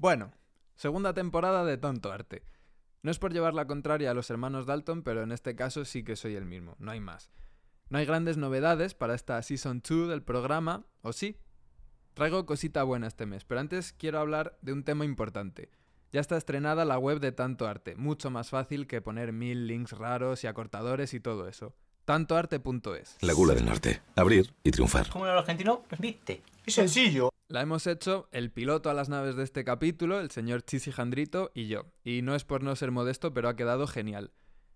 Bueno, segunda temporada de Tanto Arte. No es por llevar la contraria a los hermanos Dalton, pero en este caso sí que soy el mismo, no hay más. No hay grandes novedades para esta Season 2 del programa, ¿o sí? Traigo cosita buena este mes, pero antes quiero hablar de un tema importante. Ya está estrenada la web de Tanto Arte, mucho más fácil que poner mil links raros y acortadores y todo eso. Tantoarte.es. La gula del norte. Abrir y triunfar. Como el argentino, viste. Es sencillo. La hemos hecho el piloto a las naves de este capítulo, el señor Chisi Jandrito y yo. Y no es por no ser modesto, pero ha quedado genial.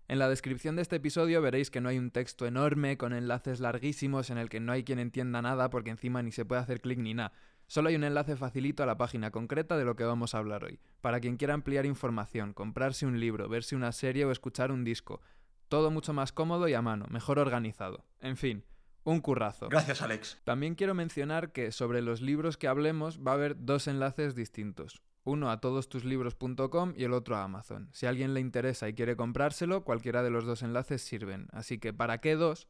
En la descripción de este episodio veréis que no hay un texto enorme con enlaces larguísimos en el que no hay quien entienda nada porque encima ni se puede hacer clic ni nada. Solo hay un enlace facilito a la página concreta de lo que vamos a hablar hoy, para quien quiera ampliar información, comprarse un libro, verse una serie o escuchar un disco. Todo mucho más cómodo y a mano, mejor organizado. En fin, un currazo. Gracias, Alex. También quiero mencionar que sobre los libros que hablemos va a haber dos enlaces distintos. Uno a todostuslibros.com y el otro a Amazon. Si a alguien le interesa y quiere comprárselo, cualquiera de los dos enlaces sirven. Así que, ¿para qué dos?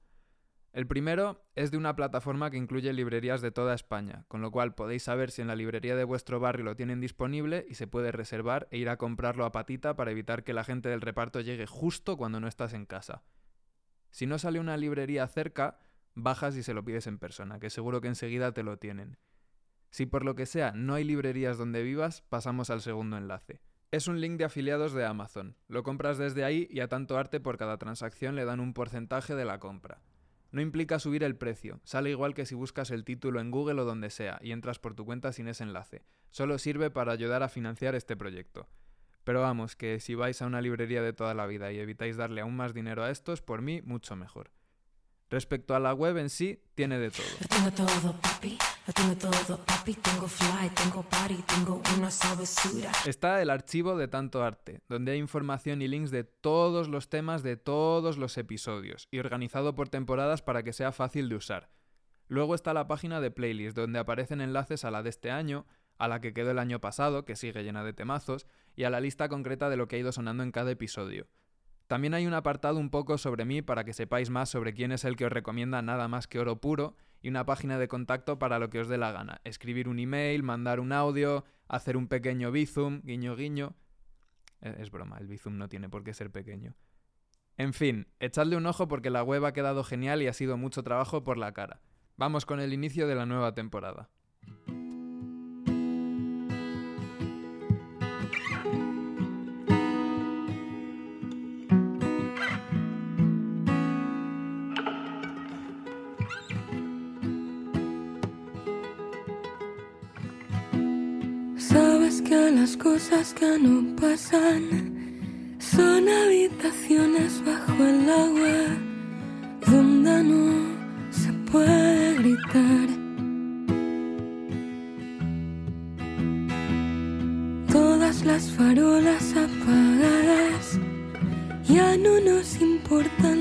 El primero es de una plataforma que incluye librerías de toda España, con lo cual podéis saber si en la librería de vuestro barrio lo tienen disponible y se puede reservar e ir a comprarlo a patita para evitar que la gente del reparto llegue justo cuando no estás en casa. Si no sale una librería cerca, bajas y se lo pides en persona, que seguro que enseguida te lo tienen. Si por lo que sea no hay librerías donde vivas, pasamos al segundo enlace. Es un link de afiliados de Amazon. Lo compras desde ahí y a tanto arte por cada transacción le dan un porcentaje de la compra. No implica subir el precio, sale igual que si buscas el título en Google o donde sea y entras por tu cuenta sin ese enlace. Solo sirve para ayudar a financiar este proyecto. Pero vamos, que si vais a una librería de toda la vida y evitáis darle aún más dinero a estos, por mí, mucho mejor. Respecto a la web en sí, tiene de todo. Lo tengo todo, papi. Lo tengo todo, papi. Tengo fly, tengo party, tengo una sabrosura. Está el archivo de Tanto Arte, donde hay información y links de todos los temas de todos los episodios, y organizado por temporadas para que sea fácil de usar. Luego está la página de playlist, donde aparecen enlaces a la de este año, a la que quedó el año pasado, que sigue llena de temazos, y a la lista concreta de lo que ha ido sonando en cada episodio. También hay un apartado un poco sobre mí para que sepáis más sobre quién es el que os recomienda nada más que oro puro y una página de contacto para lo que os dé la gana. Escribir un email, mandar un audio, hacer un pequeño bizum, guiño guiño. Eh, Es broma, el bizum no tiene por qué ser pequeño. En fin, echadle un ojo porque la web ha quedado genial y ha sido mucho trabajo por la cara. Vamos con el inicio de la nueva temporada. Las cosas que no pasan son habitaciones bajo el agua donde no se puede gritar. Todas las farolas apagadas, ya no nos importan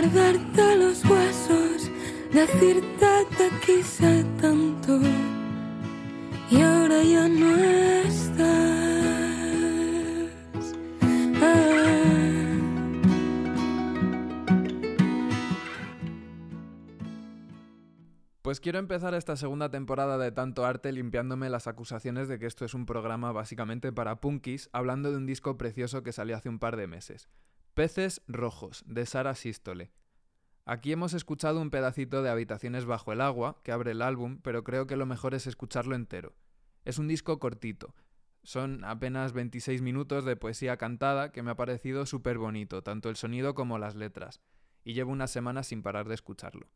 morderte los huesos, decirte te tanto y ahora ya no estás. Ah. Pues quiero empezar esta segunda temporada de Tanto Arte limpiándome las acusaciones de que esto es un programa básicamente para punkis, hablando de un disco precioso que salió hace un par de meses. Peces Rojos, de Sara Sístole. Aquí hemos escuchado un pedacito de Habitaciones bajo el agua, que abre el álbum, pero creo que lo mejor es escucharlo entero. Es un disco cortito. Son apenas 26 minutos de poesía cantada que me ha parecido súper bonito, tanto el sonido como las letras, y llevo una semana sin parar de escucharlo.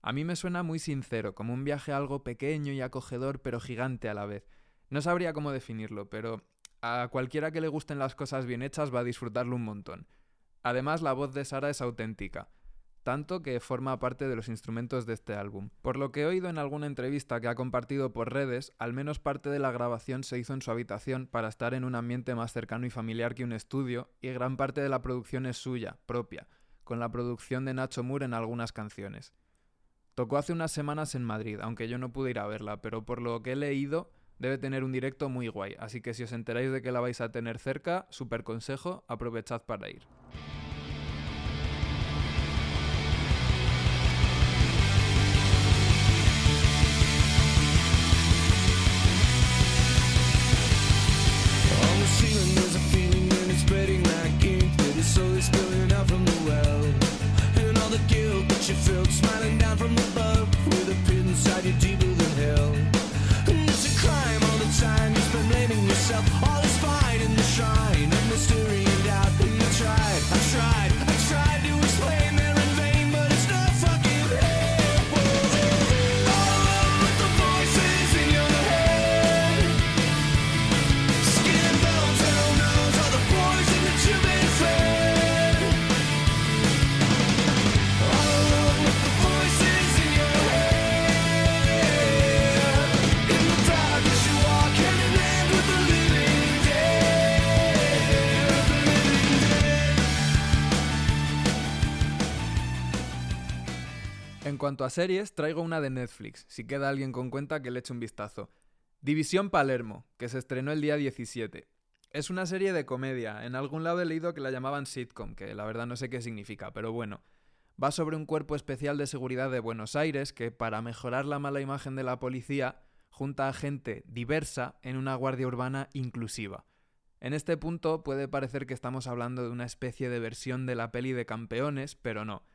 A mí me suena muy sincero, como un viaje algo pequeño y acogedor, pero gigante a la vez. No sabría cómo definirlo, pero a cualquiera que le gusten las cosas bien hechas va a disfrutarlo un montón. Además, la voz de Sara es auténtica. tanto que forma parte de los instrumentos de este álbum. Por lo que he oído en alguna entrevista que ha compartido por redes, al menos parte de la grabación se hizo en su habitación para estar en un ambiente más cercano y familiar que un estudio, y gran parte de la producción es suya, propia, con la producción de Nacho Moore en algunas canciones. Tocó hace unas semanas en Madrid, aunque yo no pude ir a verla, pero por lo que he leído, debe tener un directo muy guay, así que si os enteráis de que la vais a tener cerca, super consejo, aprovechad para ir. Cuanto a series, traigo una de Netflix, si queda alguien con cuenta que le eche un vistazo. División Palermo, que se estrenó el día 17. Es una serie de comedia, en algún lado he leído que la llamaban sitcom, que la verdad no sé qué significa, pero bueno. Va sobre un cuerpo especial de seguridad de Buenos Aires que, para mejorar la mala imagen de la policía, junta a gente diversa en una guardia urbana inclusiva. En este punto puede parecer que estamos hablando de una especie de versión de la peli de campeones, pero no.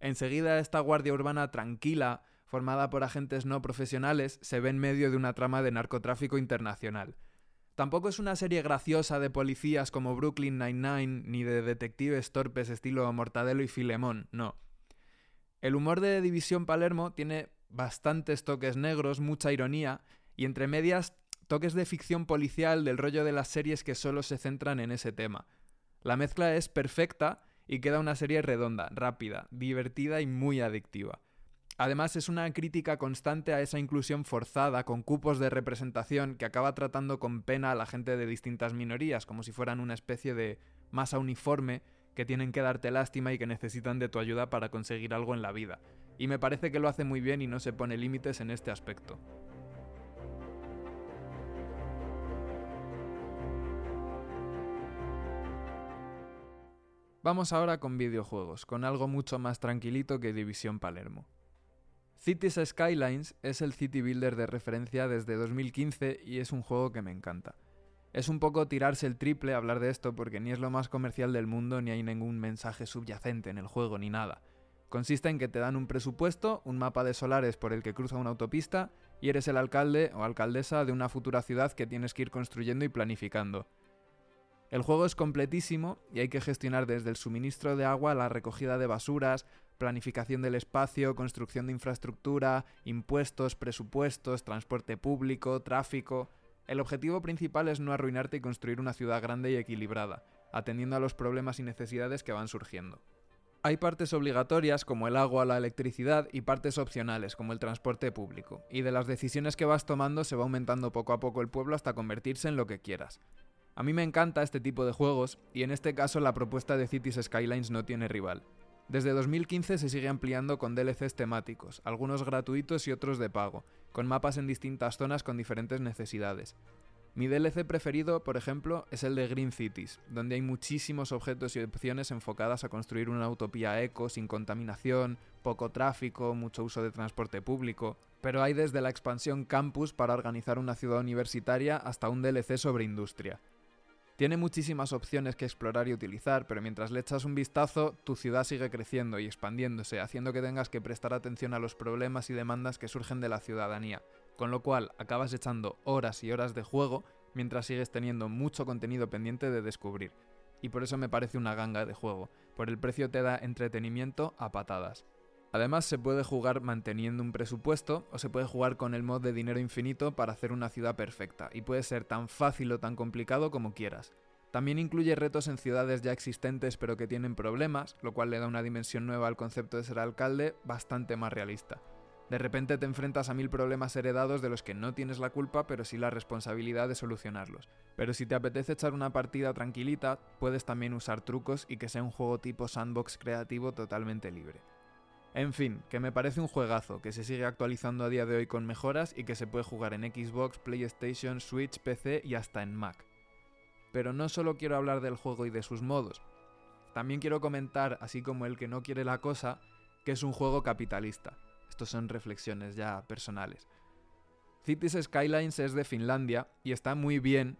Enseguida esta guardia urbana tranquila, formada por agentes no profesionales, se ve en medio de una trama de narcotráfico internacional. Tampoco es una serie graciosa de policías como Brooklyn Nine-Nine ni de detectives torpes estilo Mortadelo y Filemón, no. El humor de División Palermo tiene bastantes toques negros, mucha ironía y entre medias toques de ficción policial del rollo de las series que solo se centran en ese tema. La mezcla es perfecta y queda una serie redonda, rápida, divertida y muy adictiva. Además es una crítica constante a esa inclusión forzada con cupos de representación que acaba tratando con pena a la gente de distintas minorías, como si fueran una especie de masa uniforme que tienen que darte lástima y que necesitan de tu ayuda para conseguir algo en la vida. Y me parece que lo hace muy bien y no se pone límites en este aspecto. Vamos ahora con videojuegos, con algo mucho más tranquilito que División Palermo. Cities Skylines es el city builder de referencia desde 2015 y es un juego que me encanta. Es un poco tirarse el triple hablar de esto porque ni es lo más comercial del mundo ni hay ningún mensaje subyacente en el juego ni nada. Consiste en que te dan un presupuesto, un mapa de solares por el que cruza una autopista y eres el alcalde o alcaldesa de una futura ciudad que tienes que ir construyendo y planificando. El juego es completísimo y hay que gestionar desde el suministro de agua la recogida de basuras, planificación del espacio, construcción de infraestructura, impuestos, presupuestos, transporte público, tráfico. El objetivo principal es no arruinarte y construir una ciudad grande y equilibrada, atendiendo a los problemas y necesidades que van surgiendo. Hay partes obligatorias como el agua, la electricidad y partes opcionales como el transporte público, y de las decisiones que vas tomando se va aumentando poco a poco el pueblo hasta convertirse en lo que quieras. A mí me encanta este tipo de juegos y en este caso la propuesta de Cities Skylines no tiene rival. Desde 2015 se sigue ampliando con DLCs temáticos, algunos gratuitos y otros de pago, con mapas en distintas zonas con diferentes necesidades. Mi DLC preferido, por ejemplo, es el de Green Cities, donde hay muchísimos objetos y opciones enfocadas a construir una utopía eco, sin contaminación, poco tráfico, mucho uso de transporte público, pero hay desde la expansión campus para organizar una ciudad universitaria hasta un DLC sobre industria. Tiene muchísimas opciones que explorar y utilizar, pero mientras le echas un vistazo, tu ciudad sigue creciendo y expandiéndose, haciendo que tengas que prestar atención a los problemas y demandas que surgen de la ciudadanía, con lo cual acabas echando horas y horas de juego mientras sigues teniendo mucho contenido pendiente de descubrir. Y por eso me parece una ganga de juego, por el precio te da entretenimiento a patadas. Además se puede jugar manteniendo un presupuesto o se puede jugar con el mod de dinero infinito para hacer una ciudad perfecta y puede ser tan fácil o tan complicado como quieras. También incluye retos en ciudades ya existentes pero que tienen problemas, lo cual le da una dimensión nueva al concepto de ser alcalde bastante más realista. De repente te enfrentas a mil problemas heredados de los que no tienes la culpa, pero sí la responsabilidad de solucionarlos. Pero si te apetece echar una partida tranquilita, puedes también usar trucos y que sea un juego tipo sandbox creativo totalmente libre. En fin, que me parece un juegazo, que se sigue actualizando a día de hoy con mejoras y que se puede jugar en Xbox, PlayStation, Switch, PC y hasta en Mac. Pero no solo quiero hablar del juego y de sus modos, también quiero comentar, así como el que no quiere la cosa, que es un juego capitalista. Estos son reflexiones ya personales. Cities Skylines es de Finlandia y está muy bien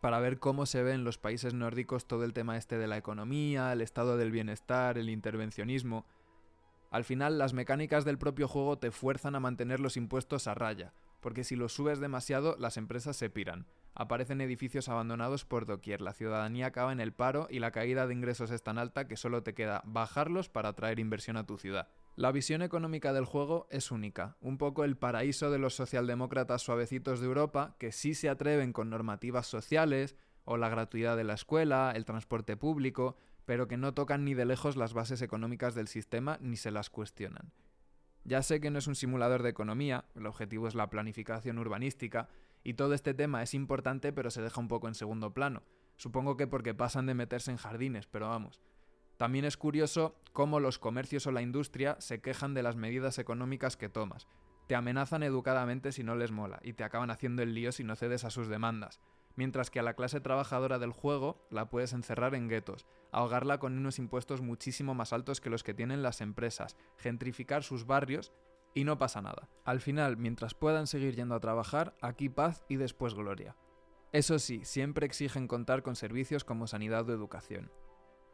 para ver cómo se ve en los países nórdicos todo el tema este de la economía, el estado del bienestar, el intervencionismo. Al final las mecánicas del propio juego te fuerzan a mantener los impuestos a raya, porque si los subes demasiado las empresas se piran. Aparecen edificios abandonados por doquier, la ciudadanía acaba en el paro y la caída de ingresos es tan alta que solo te queda bajarlos para atraer inversión a tu ciudad. La visión económica del juego es única, un poco el paraíso de los socialdemócratas suavecitos de Europa que sí se atreven con normativas sociales, o la gratuidad de la escuela, el transporte público, pero que no tocan ni de lejos las bases económicas del sistema ni se las cuestionan. Ya sé que no es un simulador de economía, el objetivo es la planificación urbanística, y todo este tema es importante pero se deja un poco en segundo plano. Supongo que porque pasan de meterse en jardines, pero vamos, también es curioso cómo los comercios o la industria se quejan de las medidas económicas que tomas. Te amenazan educadamente si no les mola y te acaban haciendo el lío si no cedes a sus demandas. Mientras que a la clase trabajadora del juego la puedes encerrar en guetos, ahogarla con unos impuestos muchísimo más altos que los que tienen las empresas, gentrificar sus barrios y no pasa nada. Al final, mientras puedan seguir yendo a trabajar, aquí paz y después gloria. Eso sí, siempre exigen contar con servicios como sanidad o educación.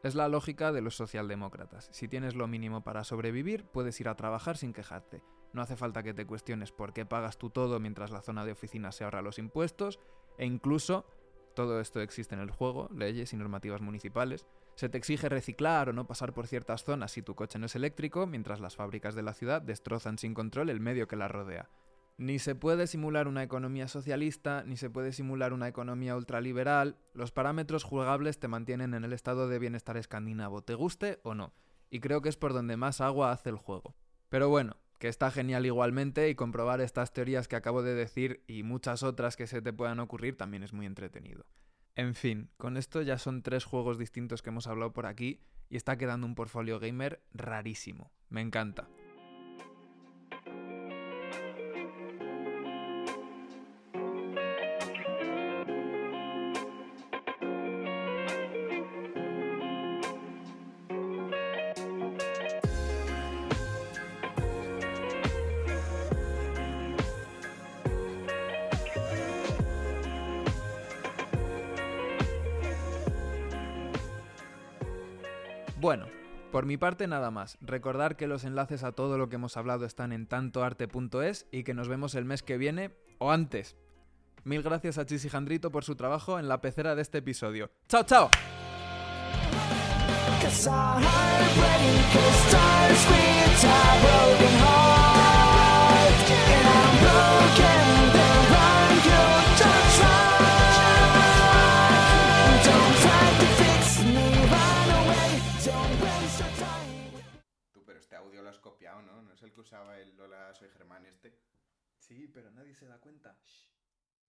Es la lógica de los socialdemócratas. Si tienes lo mínimo para sobrevivir, puedes ir a trabajar sin quejarte. No hace falta que te cuestiones por qué pagas tú todo mientras la zona de oficina se ahorra los impuestos, e incluso, todo esto existe en el juego, leyes y normativas municipales, se te exige reciclar o no pasar por ciertas zonas si tu coche no es eléctrico, mientras las fábricas de la ciudad destrozan sin control el medio que la rodea. Ni se puede simular una economía socialista, ni se puede simular una economía ultraliberal. Los parámetros jugables te mantienen en el estado de bienestar escandinavo, te guste o no. Y creo que es por donde más agua hace el juego. Pero bueno, que está genial igualmente y comprobar estas teorías que acabo de decir y muchas otras que se te puedan ocurrir también es muy entretenido. En fin, con esto ya son tres juegos distintos que hemos hablado por aquí y está quedando un portfolio gamer rarísimo. Me encanta. Bueno, por mi parte nada más. Recordar que los enlaces a todo lo que hemos hablado están en tantoarte.es y que nos vemos el mes que viene o antes. Mil gracias a Chis y Jandrito por su trabajo en la pecera de este episodio. ¡Chao, chao! El que usaba el Lola Soy Germán este. Sí, pero nadie se da cuenta. Shh.